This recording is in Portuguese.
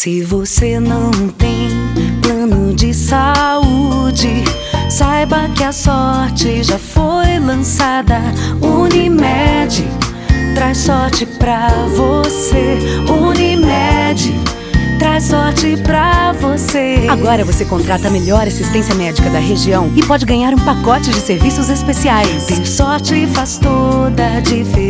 Se você não tem plano de saúde, saiba que a sorte já foi lançada. Unimed traz sorte pra você. Unimed traz sorte pra você. Agora você contrata a melhor assistência médica da região e pode ganhar um pacote de serviços especiais. Ter sorte faz toda a diferença.